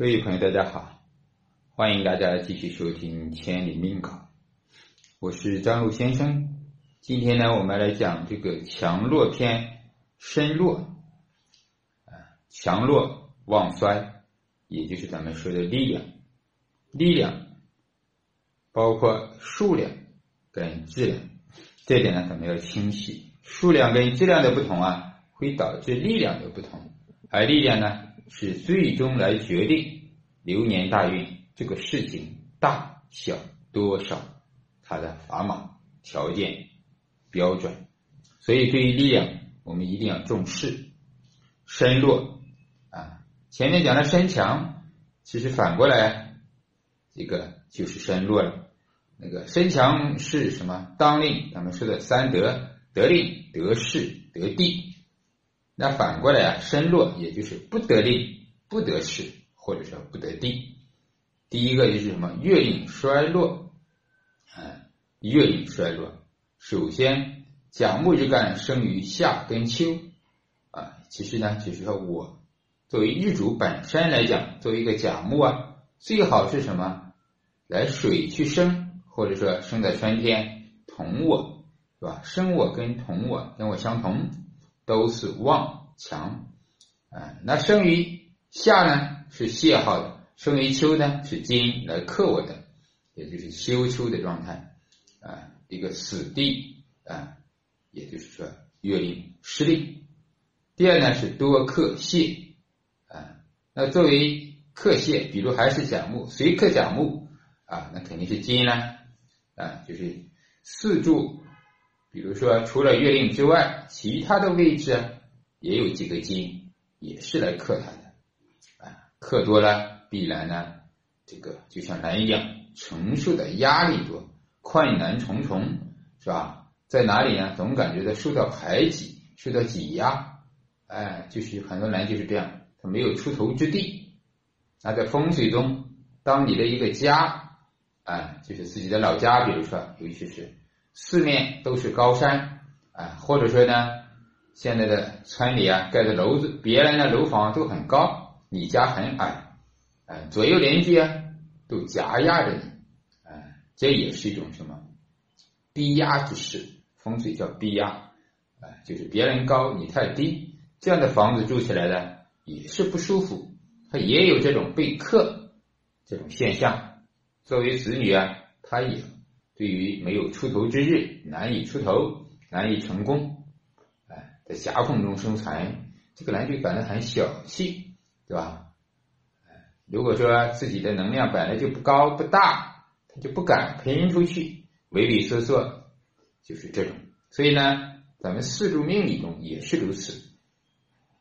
各位朋友，大家好，欢迎大家继续收听《千里命稿》，我是张璐先生。今天呢，我们来讲这个强弱篇，身弱啊，强弱旺衰，也就是咱们说的力量。力量包括数量跟质量，这点呢，咱们要清晰。数量跟质量的不同啊，会导致力量的不同，而力量呢？是最终来决定流年大运这个事情大小多少，它的砝码条件标准。所以对于力量，我们一定要重视。身弱啊，前面讲的身强，其实反过来，这个就是身弱了。那个身强是什么？当令，咱们说的三得：得令、得势、得地。那反过来啊，身弱也就是不得令、不得势，或者说不得地。第一个就是什么？月令衰落，啊，月令衰落。首先，甲木日干生于夏跟秋，啊，其实呢，就是说我作为日主本身来讲，作为一个甲木啊，最好是什么？来水去生，或者说生在春天，同我，是吧？生我跟同我跟我相同。都是旺强，啊，那生于夏呢是泄耗的，生于秋呢是金来克我的，也就是休秋的状态，啊，一个死地啊，也就是说月令失令。第二呢是多克泄，啊，那作为克泄，比如还是甲木，谁克甲木啊？那肯定是金呢，啊，就是四柱。比如说，除了月令之外，其他的位置也有几个金，也是来克它的，啊，克多了必然呢，这个就像人一样，承受的压力多，困难重重，是吧？在哪里呢？总感觉到受到排挤，受到挤压，哎，就是很多人就是这样，他没有出头之地。那在风水中，当你的一个家，哎，就是自己的老家，比如说，尤其是。四面都是高山啊，或者说呢，现在的村里啊盖的楼子，别人的楼房都很高，你家很矮，啊，左右邻居啊都夹压着你，啊，这也是一种什么逼压之势？风水叫逼压，啊，就是别人高你太低，这样的房子住起来呢也是不舒服，它也有这种被克这种现象。作为子女啊，他也。对于没有出头之日，难以出头，难以成功，哎，在狭缝中生存，这个人就感到很小气，对吧？哎，如果说自己的能量本来就不高不大，他就不敢拼出去，畏畏缩缩，就是这种。所以呢，咱们四柱命理中也是如此，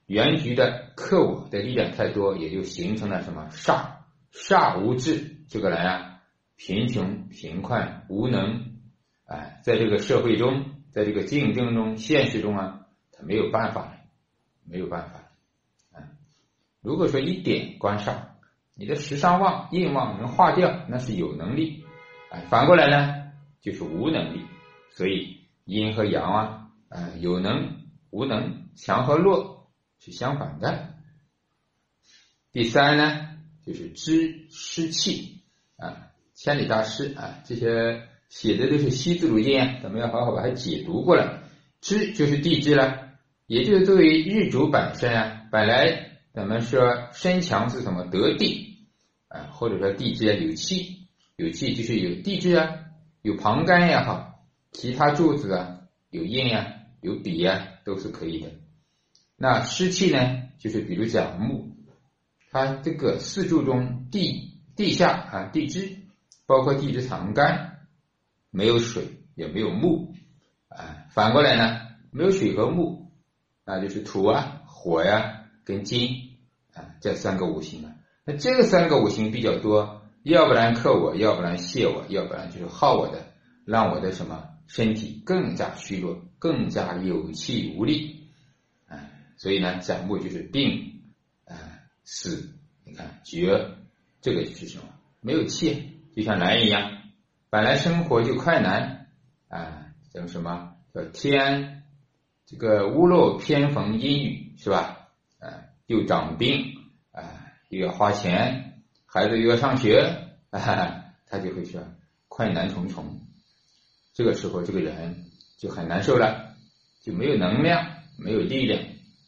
原局的克我的力量太多，也就形成了什么煞煞无智，这个人啊。贫穷、贫困、无能，哎，在这个社会中，在这个竞争中、现实中啊，他没有办法，没有办法，啊，如果说一点官煞，你的时尚旺、印旺能化掉，那是有能力，哎，反过来呢，就是无能力，所以阴和阳啊，啊，有能、无能、强和弱是相反的。第三呢，就是知湿气，啊。千里大师啊，这些写的都是西字如金啊，咱们要好好把它解读过来。支就是地支了，也就是作为日主本身啊，本来咱们说身强是什么得地啊，或者说地支啊有气，有气就是有地支啊，有旁干也好，其他柱子啊有印啊有比啊都是可以的。那湿气呢，就是比如甲木，它这个四柱中地地下啊地支。包括地支藏干，没有水也没有木，啊，反过来呢，没有水和木，那就是土啊、火呀跟金啊这三个五行啊。那这三个五行比较多，要不然克我，要不然泄我，要不然就是耗我的，让我的什么身体更加虚弱，更加有气无力，啊，所以呢，甲木就是病啊死，你看绝，这个就是什么？没有气。就像难一样，本来生活就困难啊，叫什么叫天这个屋漏偏逢阴雨是吧？啊，又长病啊，又要花钱，孩子又要上学，他就会说困难重重。这个时候，这个人就很难受了，就没有能量，没有力量。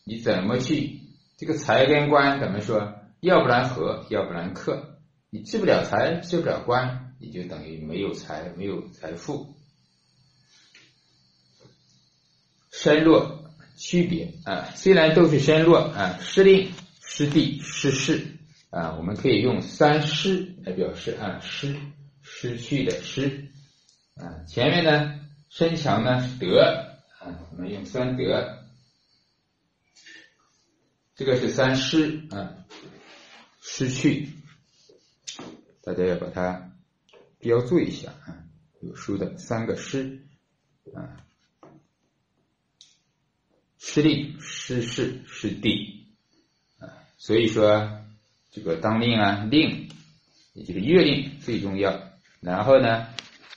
你怎么去这个财跟官怎么说？要不然合，要不然克。你治不了财，治不了官，你就等于没有财，没有财富。身弱区别啊，虽然都是身弱啊，失令、失地、失势啊，我们可以用三失来表示啊，失失去的失啊，前面呢身强呢是得啊，我们用三得，这个是三失啊，失去，大家要把它标注一下啊，有书的三个师啊。师令、师事、师地，啊，所以说这个当令啊，令也就是月令最重要。然后呢，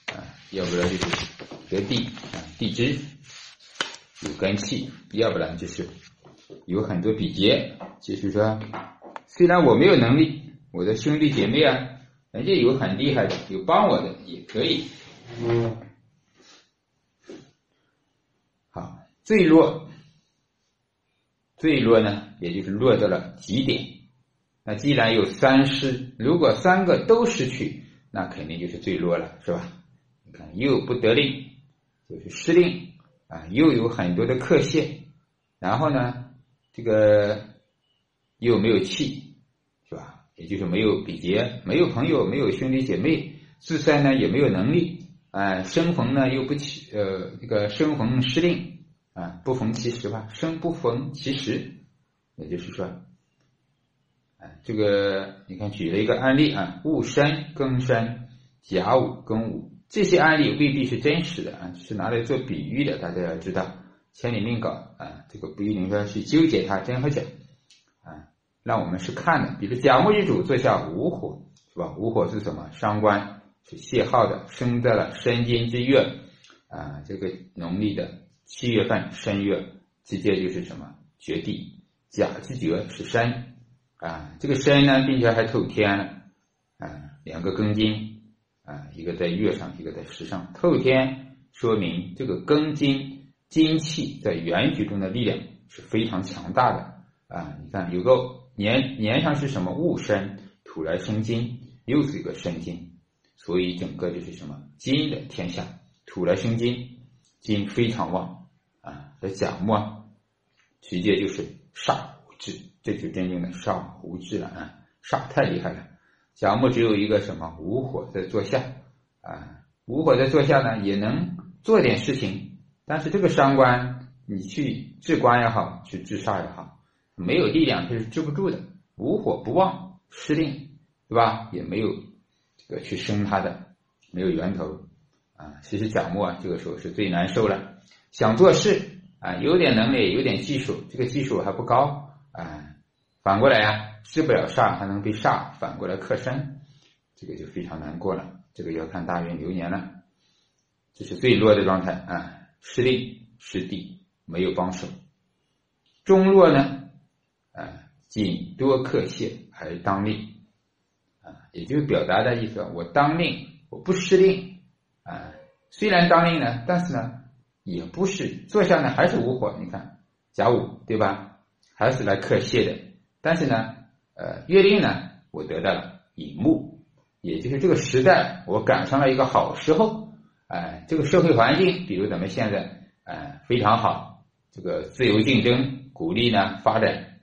啊，要不然就是得地啊，地支有根气；要不然就是有很多比劫。就是说，虽然我没有能力，我的兄弟姐妹啊，人家有很厉害的，有帮我的也可以。好，最弱。最弱呢，也就是落到了极点。那既然有三失，如果三个都失去，那肯定就是最弱了，是吧？你看，又不得令，就是失令啊，又有很多的克泄，然后呢，这个又没有气，也就是没有比劫，没有朋友，没有兄弟姐妹，自身呢也没有能力，啊，生逢呢又不起，呃，这个生逢失令。啊，不逢其时吧，生不逢其时，也就是说，啊，这个你看举了一个案例啊，戊申庚申，甲午庚午，这些案例未必是真实的啊，是拿来做比喻的，大家要知道，千里命稿啊，这个不一定说去纠结它真和假，那我们是看的，比如甲木一主坐下午火，是吧？午火是什么？伤官，是泄耗的，生在了申金之月啊，这个农历的。七月份申月，直接就是什么绝地，甲之绝是申啊，这个申呢，并且还透天了啊，两个庚金啊，一个在月上，一个在时上，透天说明这个庚金金气在原局中的力量是非常强大的啊。你看有个年年上是什么戊申，土来生金，又是一个申金，所以整个就是什么金的天下，土来生金。金非常旺啊，这甲木啊，直接就是煞无制，这就真正的煞无制了啊，煞太厉害了。甲木只有一个什么无火在坐下啊，无火在坐下呢，也能做点事情，但是这个伤官，你去治官也好，去治煞也好，没有力量，它是治不住的。无火不旺，失令，对吧？也没有这个去生它的，没有源头。啊，其实甲木啊，这个时候是最难受了。想做事啊，有点能力，有点技术，这个技术还不高啊。反过来呀，治不了煞，还能被煞反过来克身，这个就非常难过了。这个要看大运流年了。这是最弱的状态啊，失令失地，没有帮手。中弱呢，啊，仅多克谢而当令啊，也就是表达的意思，我当令，我不失令。啊，虽然当令呢，但是呢，也不是坐下呢，还是无火。你看甲午对吧？还是来克谢的。但是呢，呃，月令呢，我得到了乙木，也就是这个时代我赶上了一个好时候。哎，这个社会环境，比如咱们现在，哎，非常好，这个自由竞争，鼓励呢发展。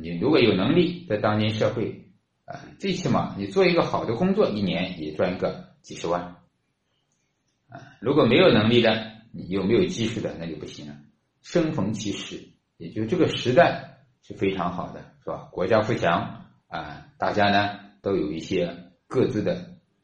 你如果有能力，在当今社会，啊，最起码你做一个好的工作，一年也赚个几十万。啊，如果没有能力的，你又没有技术的，那就不行了。生逢其时，也就这个时代是非常好的，是吧？国家富强啊，大家呢都有一些各自的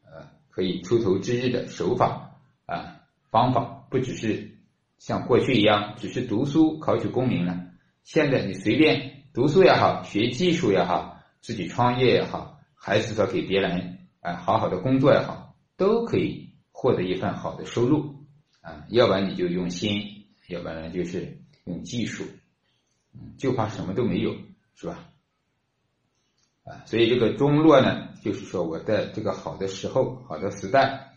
呃可以出头之日的手法啊方法，不只是像过去一样只是读书考取功名了。现在你随便读书也好，学技术也好，自己创业也好，还是说给别人啊好好的工作也好，都可以。获得一份好的收入啊，要不然你就用心，要不然就是用技术，就怕什么都没有，是吧？啊，所以这个中落呢，就是说我在这个好的时候、好的时代，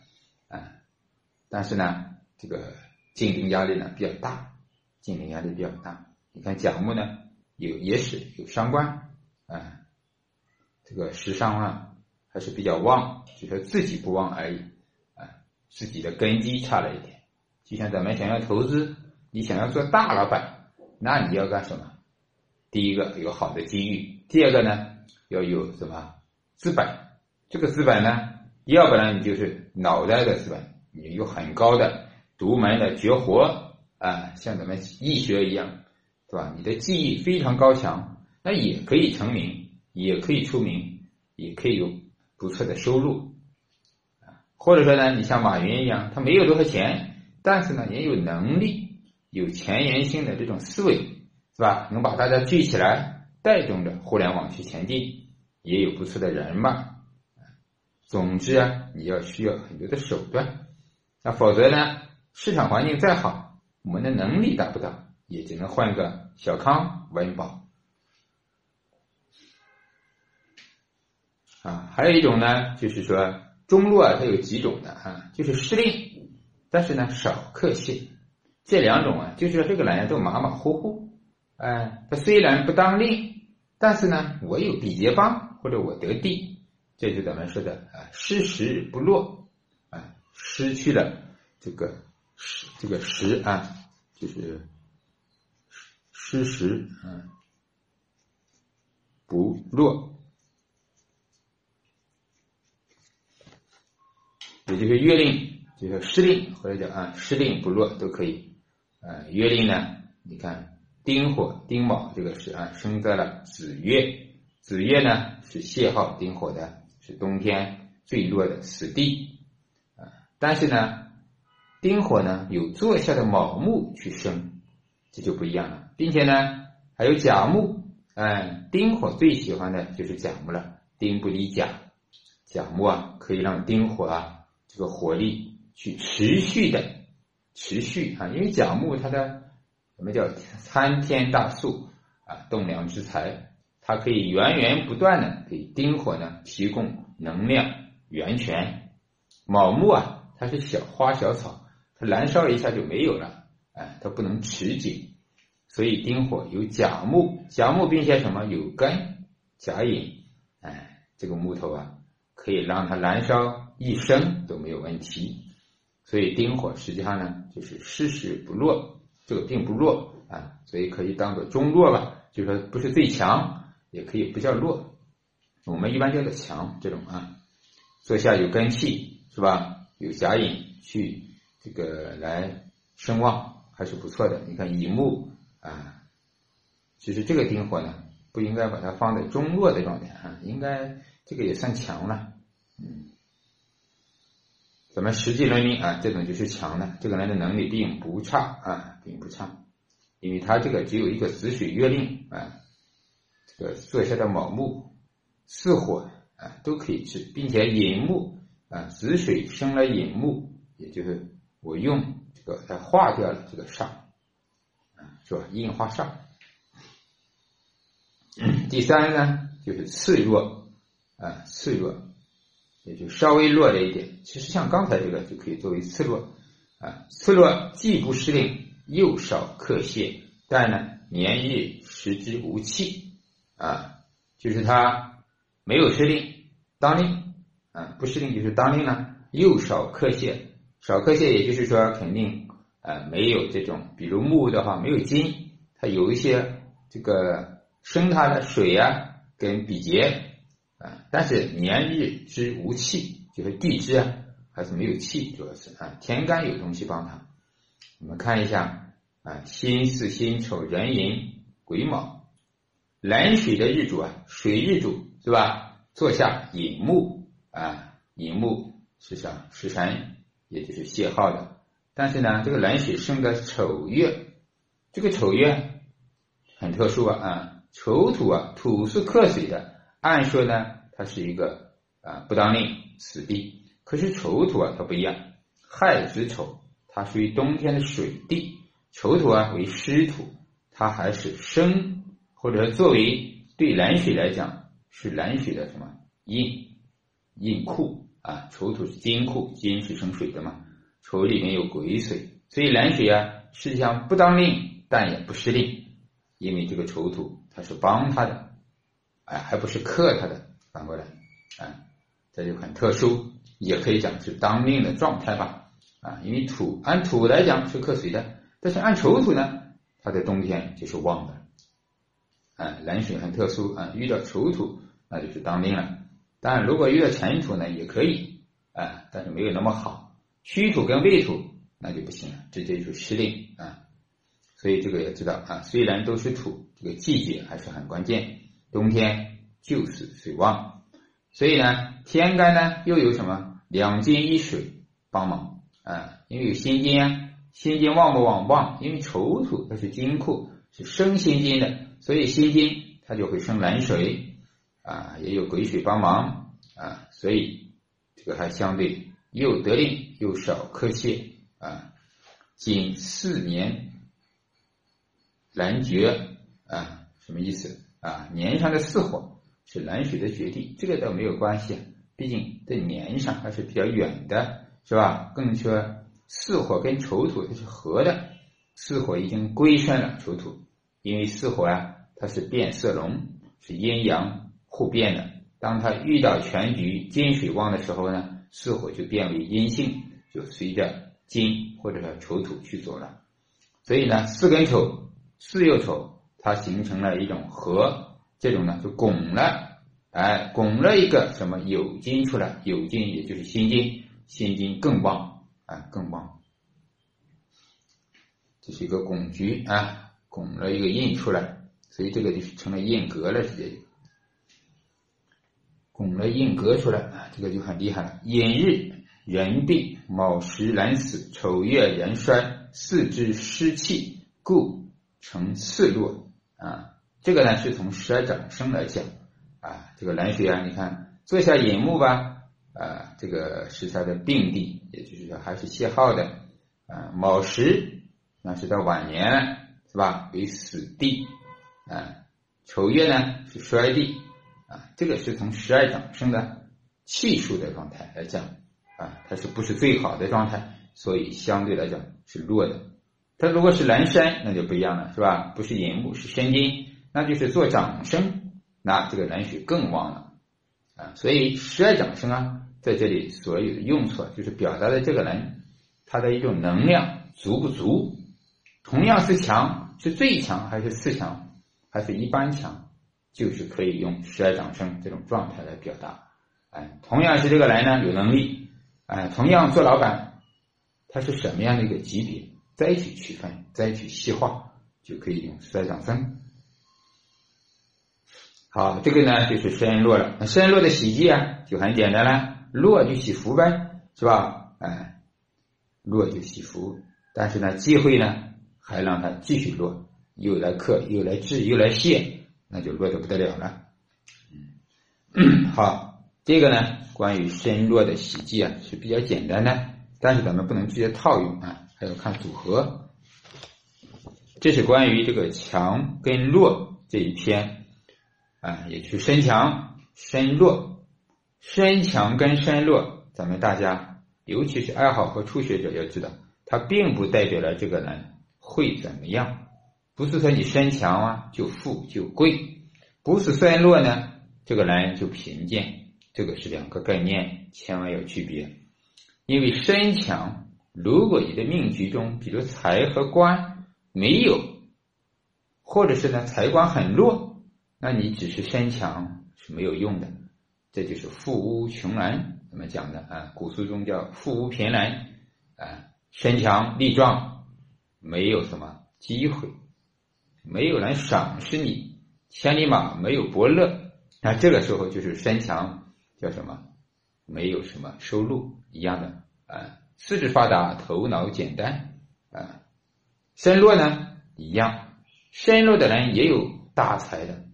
啊，但是呢，这个竞争压力呢比较大，竞争压力比较大。你看甲木呢，有也是有伤官，啊，这个时伤啊还是比较旺，就是自己不旺而已，啊，自己的根基差了一点。就像咱们想要投资，你想要做大老板，那你要干什么？第一个有好的机遇，第二个呢？要有什么资本？这个资本呢，要不然你就是脑袋的资本，你有很高的独门的绝活啊，像咱们易学一样，对吧？你的技艺非常高强，那也可以成名，也可以出名，也可以有不错的收入啊。或者说呢，你像马云一样，他没有多少钱，但是呢，也有能力，有前沿性的这种思维，是吧？能把大家聚起来，带动着互联网去前进。也有不错的人脉，总之啊，你要需要很多的手段，那否则呢，市场环境再好，我们的能力达不到，也只能换个小康温饱。啊，还有一种呢，就是说中路啊，它有几种的啊，就是失令，但是呢少克泄，这两种啊，就是说这个人都马马虎虎，哎，他虽然不当令，但是呢，我有比劫帮。或者我得地，这就咱们说的啊，失时不落啊，失去了这个时这个时啊，就是失时啊不落，也就是月令，就是时令或者叫啊时令不落都可以啊。月令呢，你看丁火丁卯这个是啊生在了子月。子月呢是泄耗丁火的，是冬天最弱的死地啊。但是呢，丁火呢有坐下的卯木去生，这就不一样了，并且呢还有甲木，哎，丁火最喜欢的就是甲木了，丁不离甲，甲木啊可以让丁火啊这个火力去持续的持续啊，因为甲木它的什么叫参天大树啊，栋梁之材。它可以源源不断的给丁火呢提供能量源泉，卯木啊，它是小花小草，它燃烧一下就没有了，哎，它不能持久，所以丁火有甲木，甲木并且什么有根甲引，哎，这个木头啊，可以让它燃烧一生都没有问题，所以丁火实际上呢就是失时不弱，这个并不弱啊，所以可以当做中弱吧，就说不是最强。也可以不叫弱，我们一般叫做强这种啊，坐下有根气是吧？有甲引去这个来声望还是不错的。你看乙木啊，其实这个丁火呢不应该把它放在中弱的状态啊，应该这个也算强了。嗯，咱们实际论命啊，这种就是强的，这个人的能力并不差啊，并不差，因为他这个只有一个子水月令啊。这个，坐下的卯木、巳火啊，都可以治，并且寅木啊，子水生了寅木，也就是我用这个来化掉了这个煞，是吧？印化煞。第三呢，就是次弱啊，次弱，也就稍微弱了一点。其实像刚才这个就可以作为次弱啊，次弱既不失令，又少克泄，但呢，年日时之无气。啊，就是他没有失令当令，啊，不失令就是当令呢，又少克泄，少克泄，也就是说肯定啊没有这种，比如木的话没有金，它有一些这个生它的水啊跟比劫啊，但是年日之无气，就是地支啊还是没有气，主要是啊天干有东西帮他，我们看一下啊辛巳辛丑壬寅癸卯。壬水的日主啊，水日主是吧？坐下寅木啊，寅木是上食神，也就是泄耗的。但是呢，这个蓝水生的丑月，这个丑月很特殊啊啊，丑土啊，土是克水的，按说呢，它是一个啊不当令死地。可是丑土啊，它不一样，亥子丑，它属于冬天的水地，丑土啊为湿土，它还是生。或者作为对蓝水来讲，是蓝水的什么印印库啊？丑土是金库，金是生水的嘛？丑里面有癸水，所以蓝水啊，实际上不当令，但也不失令，因为这个丑土它是帮他的，哎，还不是克他的，反过来，啊，这就很特殊，也可以讲是当令的状态吧，啊，因为土按土来讲是克水的，但是按丑土呢，它的冬天就是旺的。啊，蓝水很特殊啊，遇到丑土那就是当令了。当然，如果遇到辰土呢，也可以啊，但是没有那么好。戌土跟未土那就不行了，直接就是失令啊。所以这个要知道啊，虽然都是土，这个季节还是很关键。冬天就是水旺，所以呢，天干呢又有什么两金一水帮忙啊？因为有辛金啊，辛金旺不旺？旺，因为丑土它是金库，是生辛金的。所以辛金它就会生蓝水啊，也有癸水帮忙啊，所以这个还相对又得令又少克泄啊。仅四年蓝绝啊，什么意思啊？年上的四火是蓝水的绝地，这个倒没有关系，毕竟在年上还是比较远的，是吧？更说四火跟丑土它是合的，四火已经归顺了丑土。因为四火啊，它是变色龙，是阴阳互变的。当它遇到全局金水旺的时候呢，四火就变为阴性，就随着金或者说丑土去走了。所以呢，四根丑，四又丑，它形成了一种合，这种呢就拱了，哎，拱了一个什么酉金出来，酉金也就是辛金，辛金更旺，啊，更旺。这是一个拱局啊。拱了一个印出来，所以这个就是成了印格了，直接就拱了印格出来啊，这个就很厉害了。寅日人病，卯时人死，丑月人衰，四肢湿气，故成次弱啊。这个呢是从十二长生来讲啊，这个蓝水啊，你看坐下寅木吧啊，这个是他的病地，也就是说还是泄耗的啊。卯时那是到晚年。是吧？为死地，啊，丑月呢是衰地，啊，这个是从十二长生的气数的状态来讲，啊，它是不是最好的状态？所以相对来讲是弱的。它如果是蓝山，那就不一样了，是吧？不是寅木，是声音，那就是做掌声，那这个蓝水更旺了，啊，所以十二掌生啊，在这里所有的用处，就是表达的这个人他的一种能量足不足。同样是强，是最强还是次强，还是一般强，就是可以用十二掌生这种状态来表达。哎，同样是这个人呢，有能力，哎，同样做老板，他是什么样的一个级别，再去区分，再去细化，就可以用十二长生。好，这个呢就是申落了。那申落的喜忌啊，就很简单了，落就喜福呗，是吧？哎，落就喜福，但是呢，忌讳呢？还让它继续落，又来克，又来治，又来泄，那就落的不得了了。嗯，好，这个呢，关于身弱的喜忌啊是比较简单的，但是咱们不能直接套用啊，还要看组合。这是关于这个强跟弱这一篇啊，也就是身强、身弱、身强跟身弱，咱们大家尤其是爱好和初学者要知道，它并不代表了这个人。会怎么样？不是说你身强啊就富就贵，不是衰落呢，这个人就贫贱，这个是两个概念，千万要区别。因为身强，如果你的命局中，比如财和官没有，或者是呢财官很弱，那你只是身强是没有用的，这就是富屋穷人怎么讲的啊？古书中叫富屋贫人啊，身强力壮。没有什么机会，没有人赏识你，千里马没有伯乐，那这个时候就是身强叫什么？没有什么收入一样的啊，四肢发达，头脑简单啊，身弱呢一样，身弱的人也有大财的，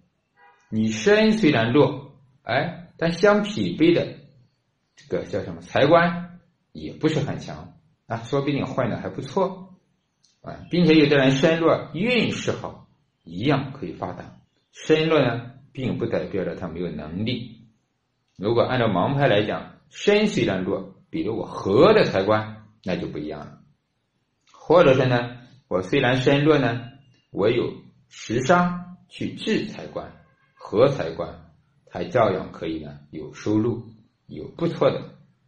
你身虽然弱，哎，但相匹配的这个叫什么财官也不是很强啊，说不定混的还不错啊。并且有的人身弱运势好，一样可以发达。身弱呢，并不代表着他没有能力。如果按照盲派来讲，身虽然弱，比如我和的财官，那就不一样了。或者是呢，我虽然身弱呢，我有食伤去制财官、合财官，他照样可以呢有收入，有不错的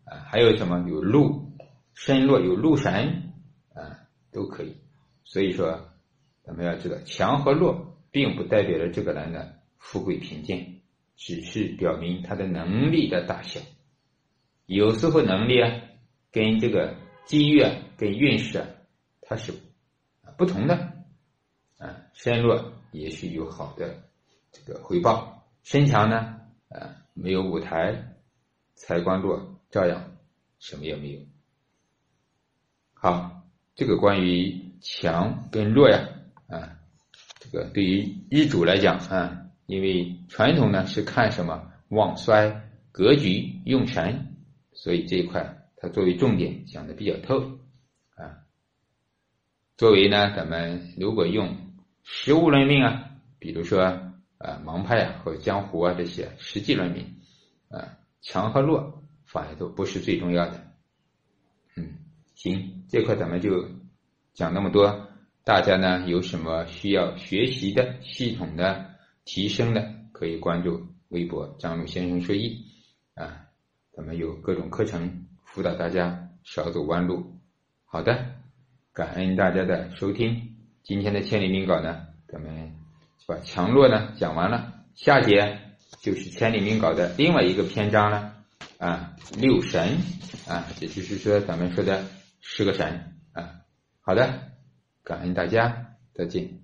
啊。还有什么有禄，身弱有禄神啊，都可以。所以说，咱们要知道，强和弱并不代表着这个人的富贵贫贱，只是表明他的能力的大小。有时候能力啊，跟这个机遇啊，跟运势啊。它是不同的啊，身弱也许有好的这个回报，身强呢啊没有舞台，财官弱照样什么也没有。好，这个关于强跟弱呀啊，这个对于日主来讲啊，因为传统呢是看什么旺衰格局用神，所以这一块它作为重点讲的比较透啊。作为呢，咱们如果用实物论命啊，比如说啊盲派啊和江湖啊这些实际论命啊，强和弱反而都不是最重要的。嗯，行，这块咱们就讲那么多。大家呢有什么需要学习的、系统的提升的，可以关注微博张鲁先生说艺啊，咱们有各种课程辅导大家少走弯路。好的。感恩大家的收听，今天的千里命稿呢，咱们把强弱呢讲完了，下节就是千里命稿的另外一个篇章了啊，六神啊，也就是说咱们说的十个神啊。好的，感恩大家，再见。